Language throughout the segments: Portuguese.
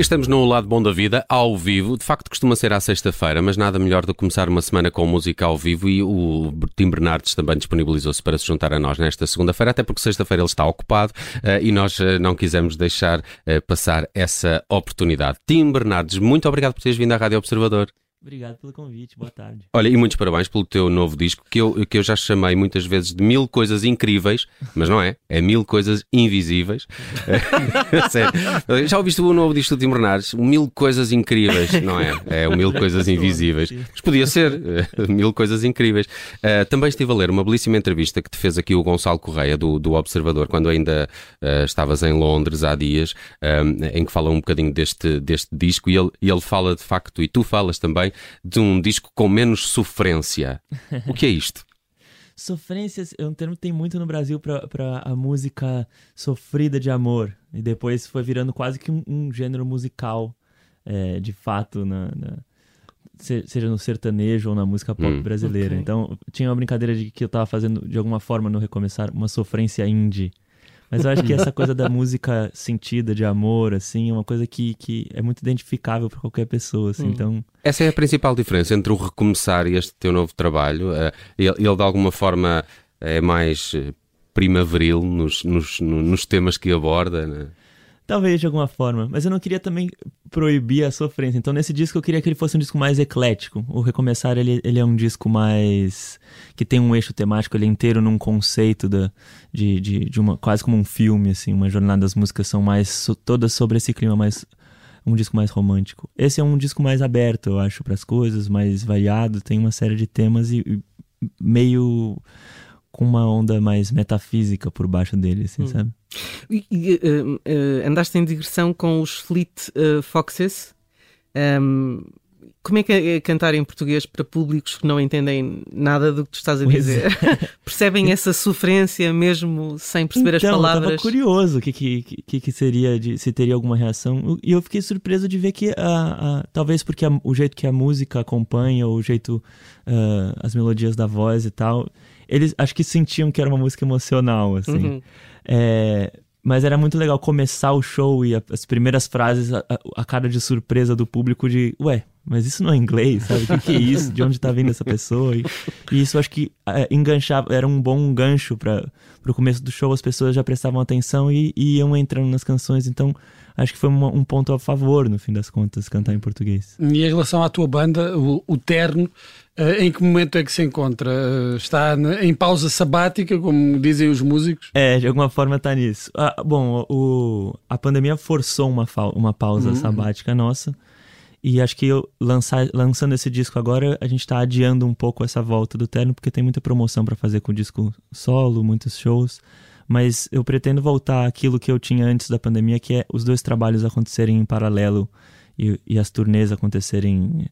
Estamos no Lado Bom da Vida, ao vivo. De facto, costuma ser à sexta-feira, mas nada melhor do que começar uma semana com música ao vivo e o Tim Bernardes também disponibilizou-se para se juntar a nós nesta segunda-feira, até porque sexta-feira ele está ocupado uh, e nós uh, não quisemos deixar uh, passar essa oportunidade. Tim Bernardes, muito obrigado por teres vindo à Rádio Observador. Obrigado pelo convite, boa tarde. Olha, e muitos parabéns pelo teu novo disco, que eu, que eu já chamei muitas vezes de mil coisas incríveis, mas não é, é mil coisas invisíveis. Sério. Já ouviste o novo disco do Tim Bernardes? Mil coisas incríveis, não é? É o mil coisas invisíveis. Mas podia ser, mil coisas incríveis. Uh, também estive a ler uma belíssima entrevista que te fez aqui o Gonçalo Correia, do, do Observador, quando ainda uh, estavas em Londres há dias, um, em que fala um bocadinho deste, deste disco e ele, e ele fala de facto, e tu falas também, de um disco com menos sofrência. O que é isto? Sofrência é um termo que tem muito no Brasil para a música sofrida de amor. E depois foi virando quase que um, um gênero musical, é, de fato, na, na, seja no sertanejo ou na música pop hum, brasileira. Okay. Então, tinha uma brincadeira de que eu estava fazendo, de alguma forma, no Recomeçar, uma sofrência indie. Mas eu acho que essa coisa da música sentida, de amor, assim, é uma coisa que, que é muito identificável para qualquer pessoa, assim, hum. então... Essa é a principal diferença entre o recomeçar e este teu novo trabalho. Uh, ele, ele, de alguma forma, é mais eh, primaveril nos, nos, nos temas que aborda, né? Talvez de alguma forma. Mas eu não queria também proibir a sofrência. Então, nesse disco, eu queria que ele fosse um disco mais eclético. O Recomeçar, ele, ele é um disco mais. que tem um eixo temático, ele é inteiro num conceito da, de, de, de uma. quase como um filme, assim. Uma jornada das músicas são mais. So, todas sobre esse clima mais. um disco mais romântico. Esse é um disco mais aberto, eu acho, para as coisas, mais variado, tem uma série de temas e, e meio com uma onda mais metafísica por baixo dele, assim, hum. sabe? E, e uh, uh, andaste em digressão com os Fleet uh, Foxes. Um, como é que é cantar em português para públicos que não entendem nada do que tu estás a dizer? É. Percebem essa sofrência mesmo sem perceber então, as palavras? Eu estava curioso o que, que, que, que, seria, de, se teria alguma reação. E eu fiquei surpreso de ver que, a, a talvez porque a, o jeito que a música acompanha, o jeito, uh, as melodias da voz e tal, eles acho que sentiam que era uma música emocional, assim. Uhum. É, mas era muito legal começar o show e as primeiras frases, a, a, cara de surpresa do público de, ué, mas isso não é inglês, sabe? O que, que, é isso? De onde tá vindo essa pessoa? E, e isso acho que é, enganchava, era um bom gancho para o começo do show, as pessoas já prestavam atenção e, e iam entrando nas canções, então acho que foi uma, um ponto a favor, no fim das contas, cantar em português. E em relação à tua banda, o, o Terno, uh, em que momento é que se encontra? Uh, está em pausa sabática, como dizem os músicos? É, de alguma forma está nisso. Ah, bom, o, a pandemia forçou uma, uma pausa uhum. sabática nossa. E acho que eu lançar, lançando esse disco agora, a gente está adiando um pouco essa volta do Terno, porque tem muita promoção para fazer com o disco solo, muitos shows mas eu pretendo voltar àquilo que eu tinha antes da pandemia, que é os dois trabalhos acontecerem em paralelo e, e as turnês acontecerem.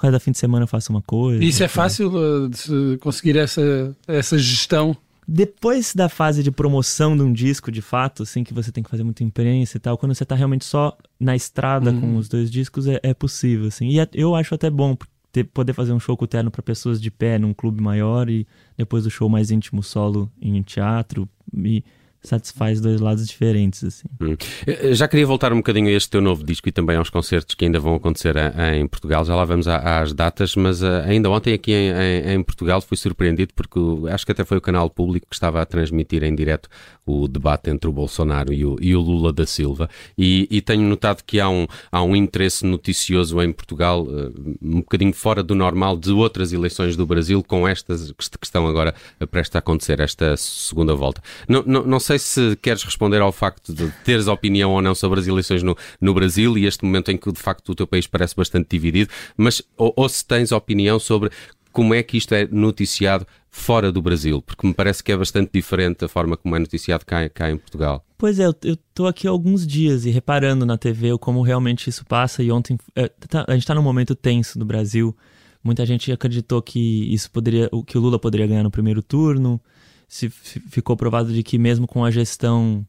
Cada fim de semana eu faço uma coisa. Isso é fácil uh, de conseguir essa, essa gestão? Depois da fase de promoção de um disco, de fato, assim, que você tem que fazer muita imprensa e tal, quando você tá realmente só na estrada uhum. com os dois discos, é, é possível, assim. E é, eu acho até bom, ter, poder fazer um show com terno para pessoas de pé num clube maior e depois o show mais íntimo solo em teatro e satisfaz dois lados diferentes. Assim. Hum. Eh, já queria voltar um bocadinho a este teu novo disco e também aos concertos que ainda vão acontecer em Portugal. Já lá vamos às datas, mas eh, ainda ontem aqui em, em, Portugal fui surpreendido porque acho que até foi o canal público que estava a transmitir em direto o debate entre o Bolsonaro e o, e o Lula da Silva e, e, tenho notado que há um, há um interesse noticioso em Portugal uh, um bocadinho fora do normal de outras eleições do Brasil com estas que estão agora prestes a acontecer, esta segunda volta. Não, não, não sei se queres responder ao facto de teres opinião ou não sobre as eleições no, no Brasil e este momento em que de facto o teu país parece bastante dividido, mas ou, ou se tens opinião sobre como é que isto é noticiado fora do Brasil, porque me parece que é bastante diferente a forma como é noticiado cá, cá em Portugal. Pois é, eu estou aqui há alguns dias e reparando na TV como realmente isso passa e ontem é, tá, a gente está num momento tenso no Brasil. Muita gente acreditou que isso poderia, que o Lula poderia ganhar no primeiro turno se ficou provado de que mesmo com a gestão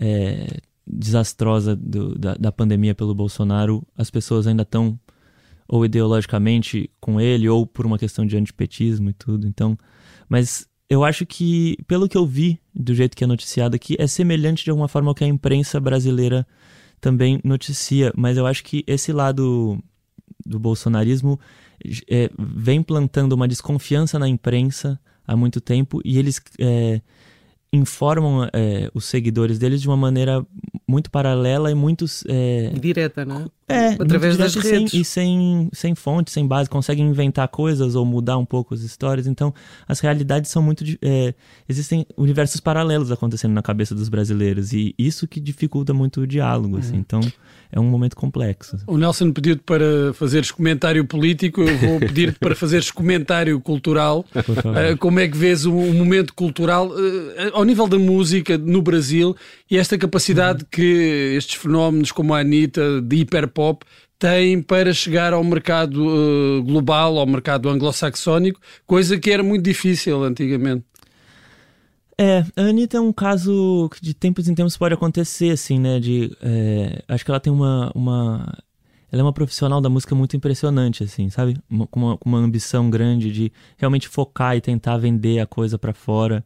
é, desastrosa do, da, da pandemia pelo Bolsonaro, as pessoas ainda estão ou ideologicamente com ele ou por uma questão de antipetismo e tudo. Então, mas eu acho que, pelo que eu vi, do jeito que é noticiado aqui, é semelhante de alguma forma ao que a imprensa brasileira também noticia. Mas eu acho que esse lado do bolsonarismo é, vem plantando uma desconfiança na imprensa há muito tempo e eles é, informam é, os seguidores deles de uma maneira muito paralela e muito é, direta, né? É, através das redes sem, e sem sem fonte, sem base, conseguem inventar coisas ou mudar um pouco as histórias. Então, as realidades são muito é, existem universos paralelos acontecendo na cabeça dos brasileiros e isso que dificulta muito o diálogo. Assim. Uhum. Então, é um momento complexo. O Nelson pediu-te para fazeres comentário político, eu vou pedir-te para fazeres comentário cultural. Uh, como é que vês o, o momento cultural uh, ao nível da música no Brasil e esta capacidade uhum. que estes fenómenos como a Anitta, de hiperpop, têm para chegar ao mercado uh, global, ao mercado anglo-saxónico, coisa que era muito difícil antigamente. É, a Anitta é um caso que de tempos em tempos pode acontecer, assim, né? De, é, acho que ela tem uma, uma. Ela é uma profissional da música muito impressionante, assim, sabe? Com, uma, uma ambição grande de realmente focar e tentar vender a coisa para fora.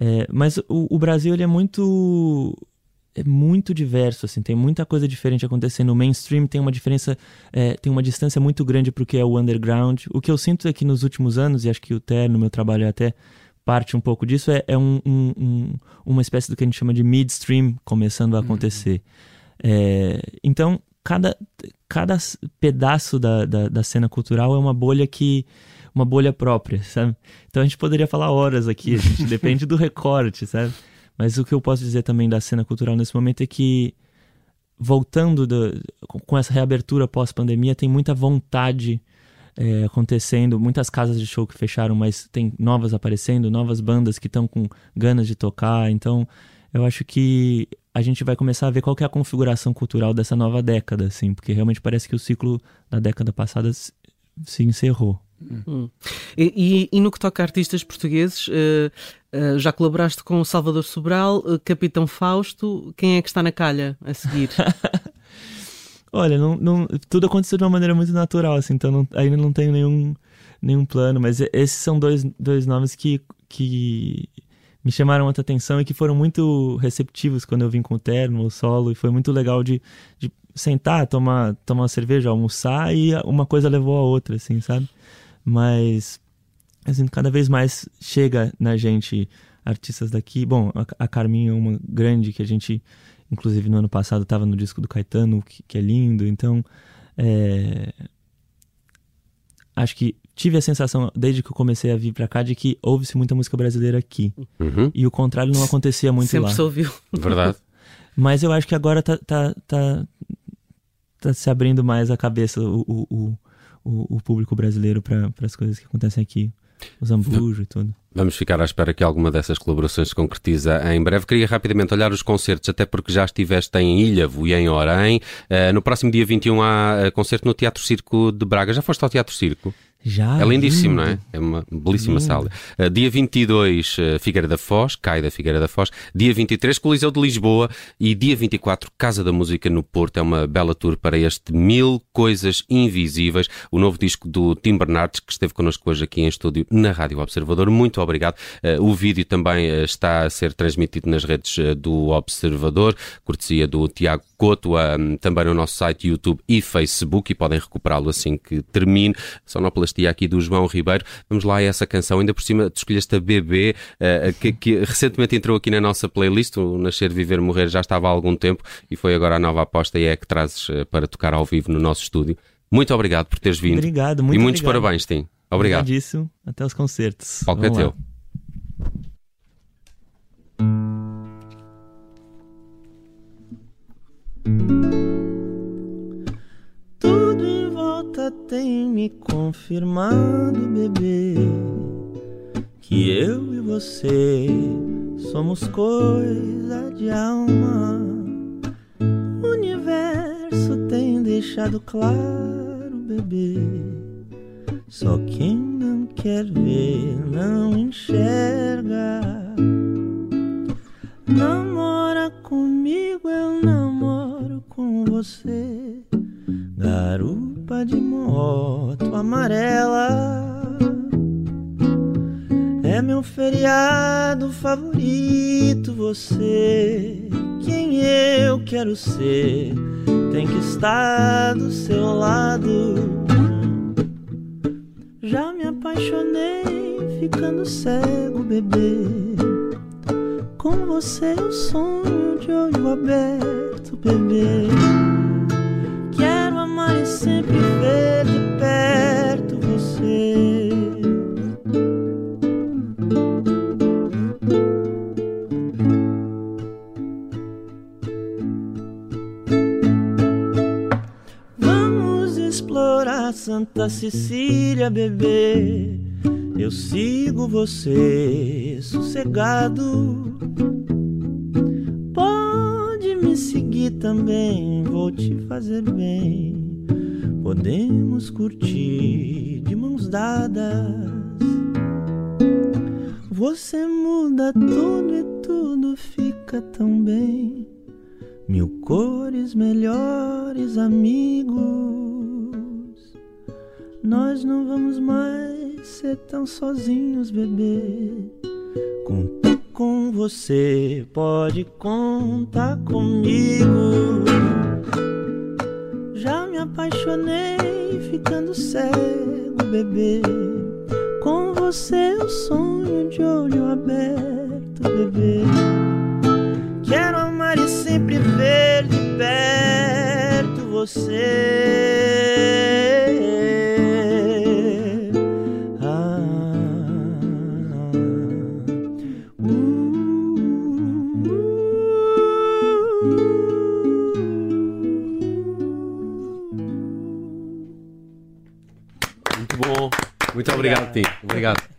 É, mas o, o, Brasil, ele é muito. É muito diverso, assim, tem muita coisa diferente acontecendo. O mainstream tem uma diferença, é, tem uma distância muito grande pro que é o underground. O que eu sinto é que nos últimos anos, e acho que o Ter, no meu trabalho é até parte um pouco disso é, é um, um, um, uma espécie do que a gente chama de midstream começando a uhum. acontecer. Uhum. É, então, cada, cada pedaço da, da, da, cena cultural é uma bolha que uma bolha própria, sabe? Então a gente poderia falar horas aqui, gente, depende do recorte, sabe? Mas o que eu posso dizer também da cena cultural nesse momento é que voltando do, com essa reabertura pós-pandemia, tem muita vontade é, acontecendo, muitas casas de show que fecharam, mas tem novas aparecendo, novas bandas que estão com ganas de tocar. Então, eu acho que a gente vai começar a ver qual é a configuração cultural dessa nova década, assim, porque realmente parece que o ciclo da década passada se encerrou. Hum. E, e, no que toca a artistas portugueses, uh, uh, já colaboraste com Salvador Sobral, uh, Capitão Fausto, quem é que está na calha a seguir? Olha, não, não, tudo aconteceu de uma maneira muito natural, assim, então não, ainda não tenho nenhum, nenhum plano, mas esses são dois, dois nomes que, que me chamaram muita atenção e que foram muito receptivos quando eu vim com o terno, o solo, e foi muito legal de, de sentar, tomar, tomar uma cerveja, almoçar e uma coisa levou a outra, assim, sabe? Mas, assim, cada vez mais chega na gente artistas daqui. Bom, a, a Carminha é uma grande que a gente Inclusive no ano passado estava no disco do Caetano, que, que é lindo. Então, é... acho que tive a sensação, desde que eu comecei a vir para cá, de que ouve-se muita música brasileira aqui. Uhum. E o contrário não acontecia muito Sempre lá. Sempre se ouviu. Verdade. Mas eu acho que agora tá, tá, tá, tá se abrindo mais a cabeça o, o, o, o público brasileiro para as coisas que acontecem aqui. Os Zambujo e tudo. Vamos ficar à espera que alguma dessas colaborações se concretiza em breve. Queria rapidamente olhar os concertos, até porque já estiveste em Ilhavo e em Orém. Uh, no próximo dia 21 há uh, concerto no Teatro Circo de Braga. Já foste ao Teatro Circo? Já. É lindíssimo, lindo. não é? É uma belíssima lindo. sala. Uh, dia 22, uh, Figueira da Foz, cai da Figueira da Foz. Dia 23, Coliseu de Lisboa. E dia 24, Casa da Música no Porto. É uma bela tour para este Mil Coisas Invisíveis, o novo disco do Tim Bernardes, que esteve connosco hoje aqui em estúdio na Rádio Observador. Muito obrigado. Uh, o vídeo também está a ser transmitido nas redes do Observador, cortesia do Tiago Couto, também no nosso site YouTube e Facebook, e podem recuperá-lo assim que termine. Sonoplas sonoplastia aqui do João Ribeiro. Vamos lá a essa canção. Ainda por cima, tu escolheste a BB, uh, que, que, recentemente entrou aqui na nossa playlist. O Nascer, Viver, Morrer já estava há algum tempo e foi agora a nova aposta e é que trazes uh, para tocar ao vivo no nosso estúdio. Muito obrigado por teres vindo. Obrigado, muito E muitos obrigado. parabéns, Tim. Obrigado. Obrigadíssimo. Até os concertos. Palco é teu. Tem me confirmado, bebê, que eu e você somos coisa de alma. O universo tem deixado claro, bebê. Só quem não quer ver não enxerga. Namora comigo, eu com você. Garupa de moto amarela. É meu feriado favorito você. Quem eu quero ser tem que estar do seu lado. Já me apaixonei ficando cego, bebê. Com você eu sonho de olho aberto, bebê. Quero amar e sempre ver de perto você. Vamos explorar Santa Cecília, bebê. Eu sigo você sossegado. Vou te fazer bem. Podemos curtir de mãos dadas. Você muda tudo e tudo fica tão bem. Mil cores, melhores amigos. Nós não vamos mais ser tão sozinhos, bebê. Conto com você, pode contar comigo. Já me apaixonei ficando cego, bebê. Com você eu sonho de olho aberto, bebê. Quero amar e sempre ver de perto você. Obrigado.